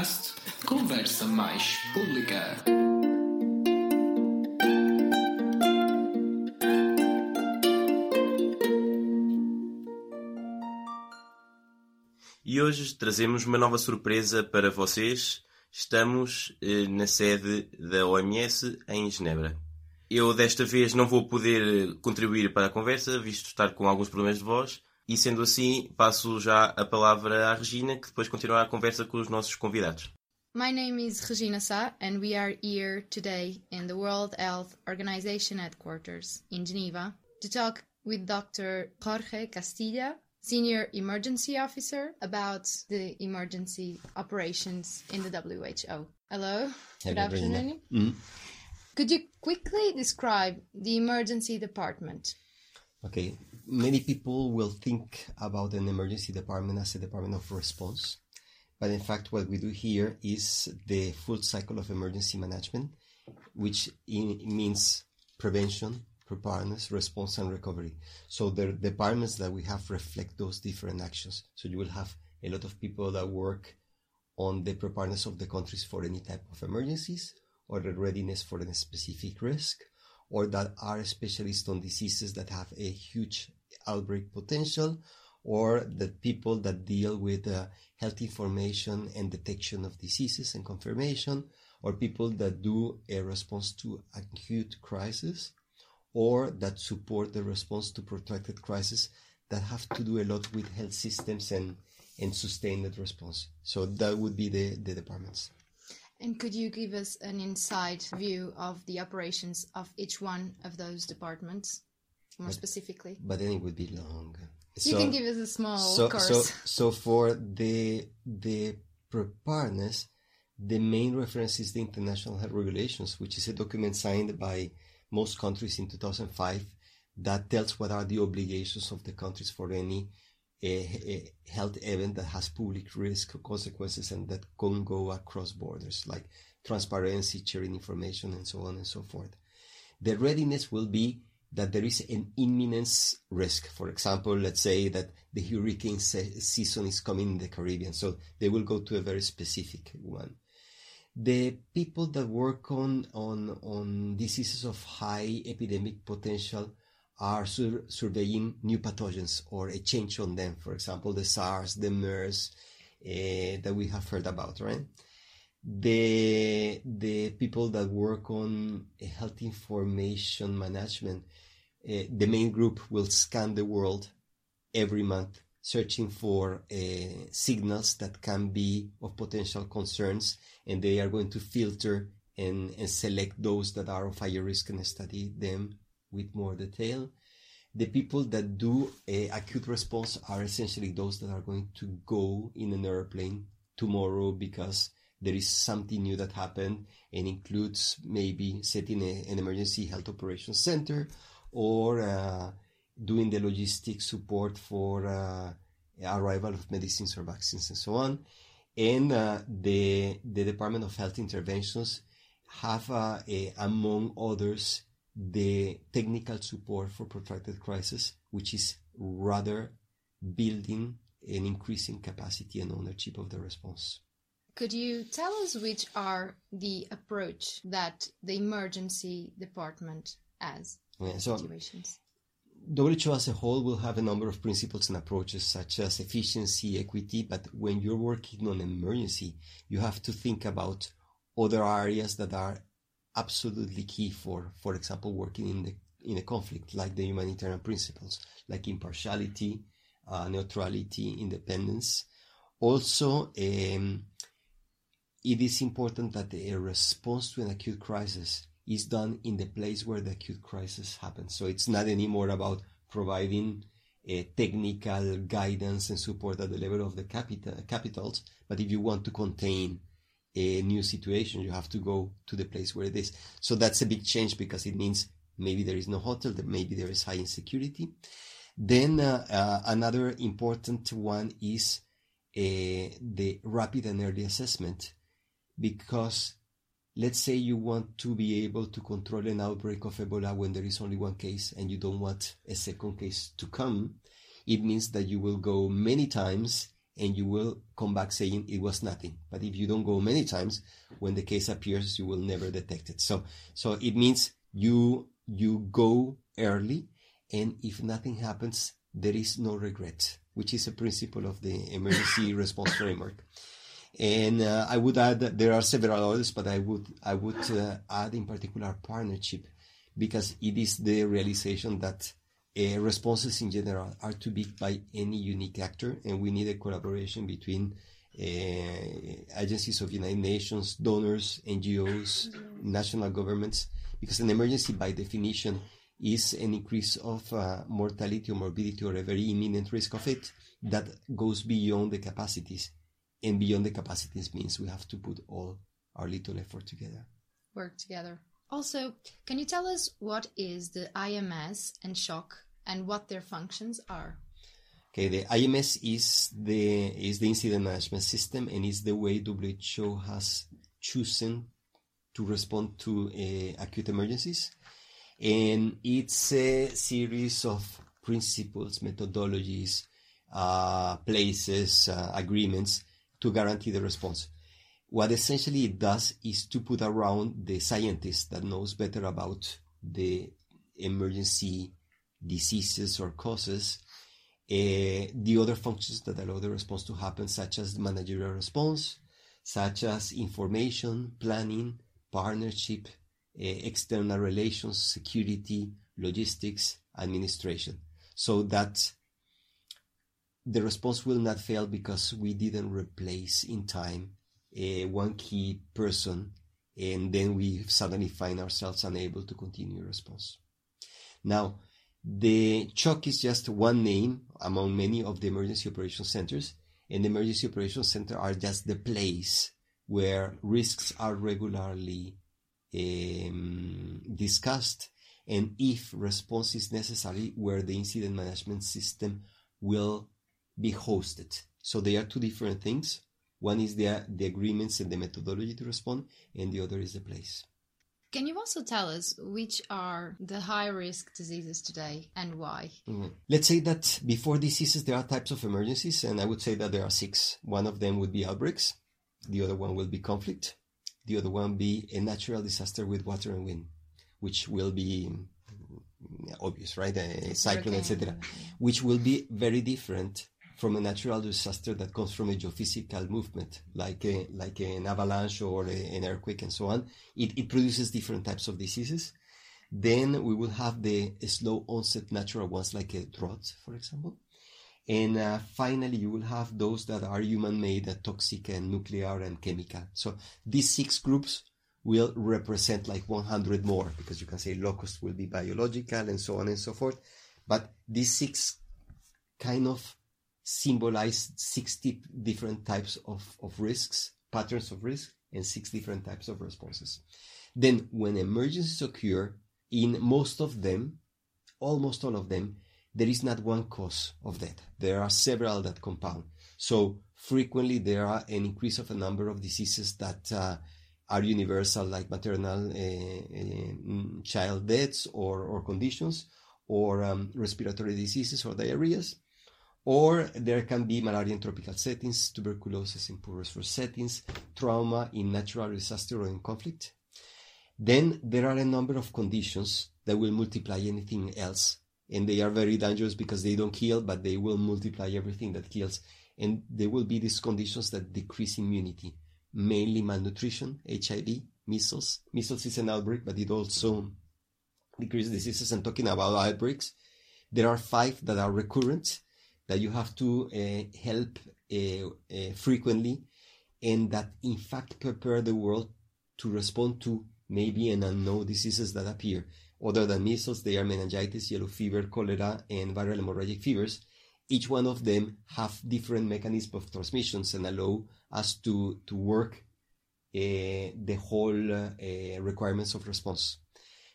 podcast Conversa Mais Pública. E hoje trazemos uma nova surpresa para vocês. Estamos eh, na sede da OMS em Genebra. Eu desta vez não vou poder contribuir para a conversa, visto estar com alguns problemas de voz, e sendo assim, passo já a palavra à Regina, que depois continuará a conversa com os nossos convidados. My name is Regina Sá, and we are here today in the World Health Organization headquarters in Geneva to talk with Dr. Jorge Castilla, Senior Emergency Officer, about the emergency operations in the WHO. Hello, good afternoon. Mm. Could you quickly describe the emergency department? Okay, many people will think about an emergency department as a department of response, but in fact, what we do here is the full cycle of emergency management, which means prevention, preparedness, response, and recovery. So the departments that we have reflect those different actions. So you will have a lot of people that work on the preparedness of the countries for any type of emergencies or the readiness for a specific risk or that are specialists on diseases that have a huge outbreak potential or the people that deal with uh, health information and detection of diseases and confirmation or people that do a response to acute crisis or that support the response to protracted crisis that have to do a lot with health systems and and sustained response. So that would be the the departments could you give us an inside view of the operations of each one of those departments, more specifically? but then it would be long you can give us a small so course. so so for the the preparedness the main reference is the international health regulations which is a document signed by most countries in 2005 that tells what are the obligations of the countries for any a, a health event that has public risk consequences and that can go across borders like transparency sharing information and so on and so forth the readiness will be that there is an imminent risk. For example, let's say that the hurricane se- season is coming in the Caribbean, so they will go to a very specific one. The people that work on on on diseases of high epidemic potential are sur- surveying new pathogens or a change on them. For example, the SARS, the MERS eh, that we have heard about, right? the the people that work on health information management uh, the main group will scan the world every month searching for uh, signals that can be of potential concerns and they are going to filter and, and select those that are of higher risk and study them with more detail the people that do a acute response are essentially those that are going to go in an airplane tomorrow because there is something new that happened and includes maybe setting a, an emergency health operations center or uh, doing the logistic support for uh, arrival of medicines or vaccines and so on. And uh, the the Department of Health Interventions have, uh, among others, the technical support for protracted crisis, which is rather building and increasing capacity and ownership of the response. Could you tell us which are the approach that the emergency department has Yeah, so situations? WHO as a whole will have a number of principles and approaches such as efficiency, equity, but when you're working on an emergency, you have to think about other areas that are absolutely key for, for example, working in the in a conflict, like the humanitarian principles, like impartiality, uh, neutrality, independence. Also, um, it is important that a response to an acute crisis is done in the place where the acute crisis happens. So it's not anymore about providing a technical guidance and support at the level of the capital, capitals, but if you want to contain a new situation, you have to go to the place where it is. So that's a big change because it means maybe there is no hotel, that maybe there is high insecurity. Then uh, uh, another important one is uh, the rapid and early assessment because let's say you want to be able to control an outbreak of Ebola when there is only one case and you don't want a second case to come, it means that you will go many times and you will come back saying it was nothing. But if you don't go many times, when the case appears, you will never detect it. So, so it means you, you go early and if nothing happens, there is no regret, which is a principle of the emergency response framework. And uh, I would add that there are several others, but I would I would uh, add in particular partnership, because it is the realization that uh, responses in general are too big by any unique actor, and we need a collaboration between uh, agencies of United Nations, donors, NGOs, national governments, because an emergency by definition is an increase of uh, mortality or morbidity or a very imminent risk of it that goes beyond the capacities. And beyond the capacities means we have to put all our little effort together. Work together. Also, can you tell us what is the IMS and SHOC and what their functions are? Okay, the IMS is the is the incident management system and is the way WHO has chosen to respond to uh, acute emergencies and it's a series of principles, methodologies, uh, places, uh, agreements to guarantee the response. What essentially it does is to put around the scientist that knows better about the emergency diseases or causes uh, the other functions that allow the response to happen, such as managerial response, such as information, planning, partnership, uh, external relations, security, logistics, administration, so that the response will not fail because we didn't replace in time uh, one key person and then we suddenly find ourselves unable to continue response. Now, the SHOC is just one name among many of the emergency operation centers, and the emergency operation center are just the place where risks are regularly um, discussed and if response is necessary where the incident management system will be hosted. So they are two different things. One is the, the agreements and the methodology to respond, and the other is the place. Can you also tell us which are the high risk diseases today and why? Mm-hmm. Let's say that before diseases, there are types of emergencies, and I would say that there are six. One of them would be outbreaks, the other one will be conflict, the other one be a natural disaster with water and wind, which will be mm, obvious, right? A cyclone, etc., which will be very different from a natural disaster that comes from a geophysical movement, like a, like an avalanche or a, an earthquake and so on. It, it produces different types of diseases. Then we will have the slow onset natural ones, like a drought, for example. And uh, finally, you will have those that are human-made, uh, toxic and nuclear and chemical. So these six groups will represent like 100 more because you can say locust will be biological and so on and so forth. But these six kind of symbolize 60 different types of, of risks, patterns of risk, and six different types of responses. Then when emergencies occur, in most of them, almost all of them, there is not one cause of death. There are several that compound. So frequently there are an increase of a number of diseases that uh, are universal, like maternal uh, uh, child deaths or, or conditions, or um, respiratory diseases or diarrheas. Or there can be malaria in tropical settings, tuberculosis in poor resource settings, trauma in natural disaster or in conflict. Then there are a number of conditions that will multiply anything else and they are very dangerous because they don't kill, but they will multiply everything that kills. And there will be these conditions that decrease immunity, mainly malnutrition, HIV, measles. Measles is an outbreak, but it also decreases diseases. And talking about outbreaks, there are five that are recurrent that you have to uh, help uh, uh, frequently, and that in fact prepare the world to respond to maybe an unknown diseases that appear. Other than measles, they are meningitis, yellow fever, cholera, and viral hemorrhagic fevers. Each one of them have different mechanisms of transmissions and allow us to, to work uh, the whole uh, requirements of response.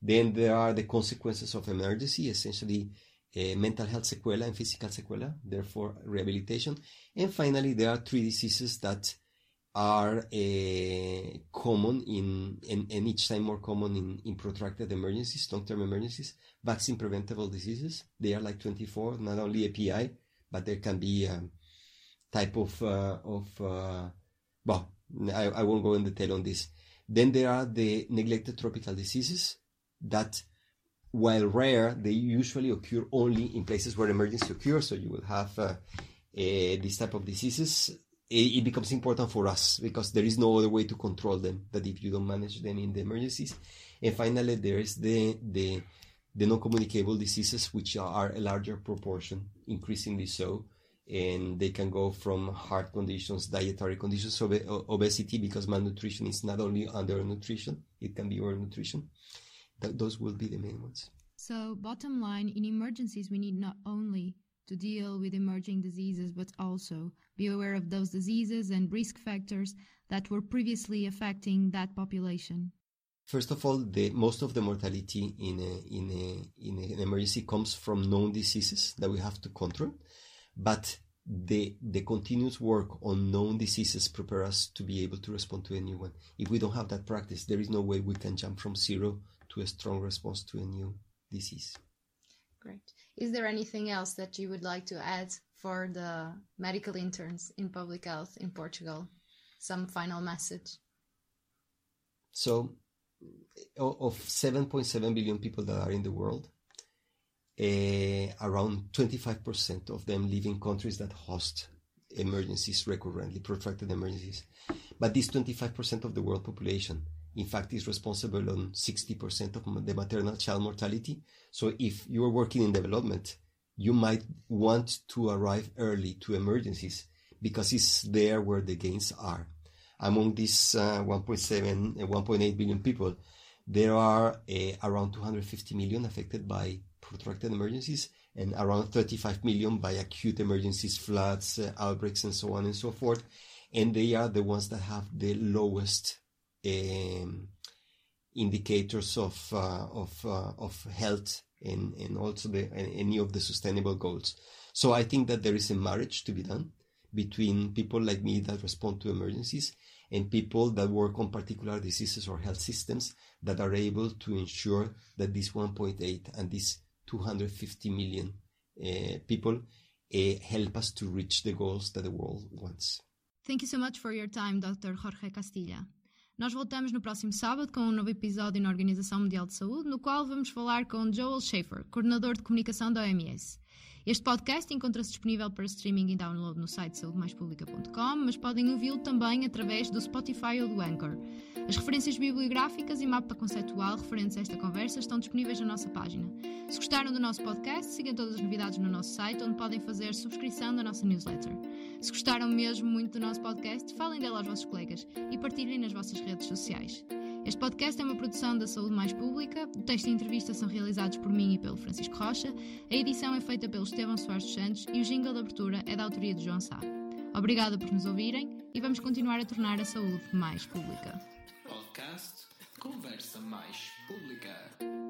Then there are the consequences of emergency, essentially uh, mental health sequela and physical sequela, therefore rehabilitation. And finally, there are three diseases that are uh, common in and, and, each time more common in, in protracted emergencies, long-term emergencies, vaccine preventable diseases. They are like 24, not only API, but there can be um, type of uh, of uh, well, I, I won't go in detail on this. Then there are the neglected tropical diseases that, while rare, they usually occur only in places where emergency occurs. So you will have uh, these type of diseases. It, it becomes important for us because there is no other way to control them that if you don't manage them in the emergencies. And finally, there is the the the non-communicable diseases, which are a larger proportion, increasingly so, and they can go from heart conditions, dietary conditions, ob- obesity, because malnutrition is not only undernutrition, it can be overnutrition. Th- those will be the main ones. So, bottom line, in emergencies, we need not only to deal with emerging diseases, but also be aware of those diseases and risk factors that were previously affecting that population. First of all, the, most of the mortality in, a, in, a, in an emergency comes from known diseases that we have to control but the the continuous work on known diseases prepare us to be able to respond to a new one. If we don't have that practice, there is no way we can jump from zero to a strong response to a new disease. Great. Is there anything else that you would like to add for the medical interns in public health in Portugal? Some final message? So, of 7.7 billion people that are in the world, uh, around 25% of them live in countries that host emergencies recurrently, protracted emergencies. But this 25% of the world population, in fact, is responsible on 60% of the maternal child mortality. So if you are working in development, you might want to arrive early to emergencies because it's there where the gains are. Among these uh, 1.7, 1.8 billion people, there are uh, around 250 million affected by protracted emergencies and around 35 million by acute emergencies, floods, uh, outbreaks, and so on and so forth. And they are the ones that have the lowest um, indicators of uh, of uh, of health and and also the any of the sustainable goals. So I think that there is a marriage to be done between people like me that respond to emergencies and people that work on particular diseases or health systems that are able to ensure that this 1.8 and this 250 million uh, people uh, help us to reach the goals that the world wants. Thank you so much for your time, Dr. Jorge Castilla. Nós voltamos no próximo sábado com um novo episódio na Organização Mundial de Saúde, no qual vamos falar com Joel Schaefer, coordenador de comunicação da OMS. Este podcast encontra-se disponível para streaming e download no site saudemaispublica.com, mas podem ouvi-lo também através do Spotify ou do Anchor. As referências bibliográficas e mapa conceitual referentes a esta conversa estão disponíveis na nossa página. Se gostaram do nosso podcast, sigam todas as novidades no nosso site, onde podem fazer subscrição da nossa newsletter. Se gostaram mesmo muito do nosso podcast, falem dele aos vossos colegas e partilhem nas vossas redes sociais. Este podcast é uma produção da Saúde Mais Pública, o texto e a entrevista são realizados por mim e pelo Francisco Rocha, a edição é feita pelo Estevão Soares dos Santos e o jingle de abertura é da autoria de João Sá. Obrigada por nos ouvirem e vamos continuar a tornar a saúde mais pública. Podcast Conversa Mais Pública.